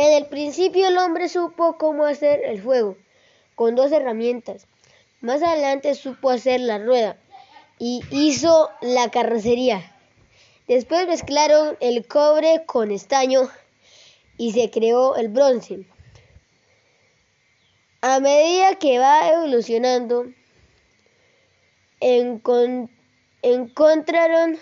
En el principio el hombre supo cómo hacer el fuego con dos herramientas. Más adelante supo hacer la rueda y hizo la carrocería. Después mezclaron el cobre con estaño y se creó el bronce. A medida que va evolucionando, encontraron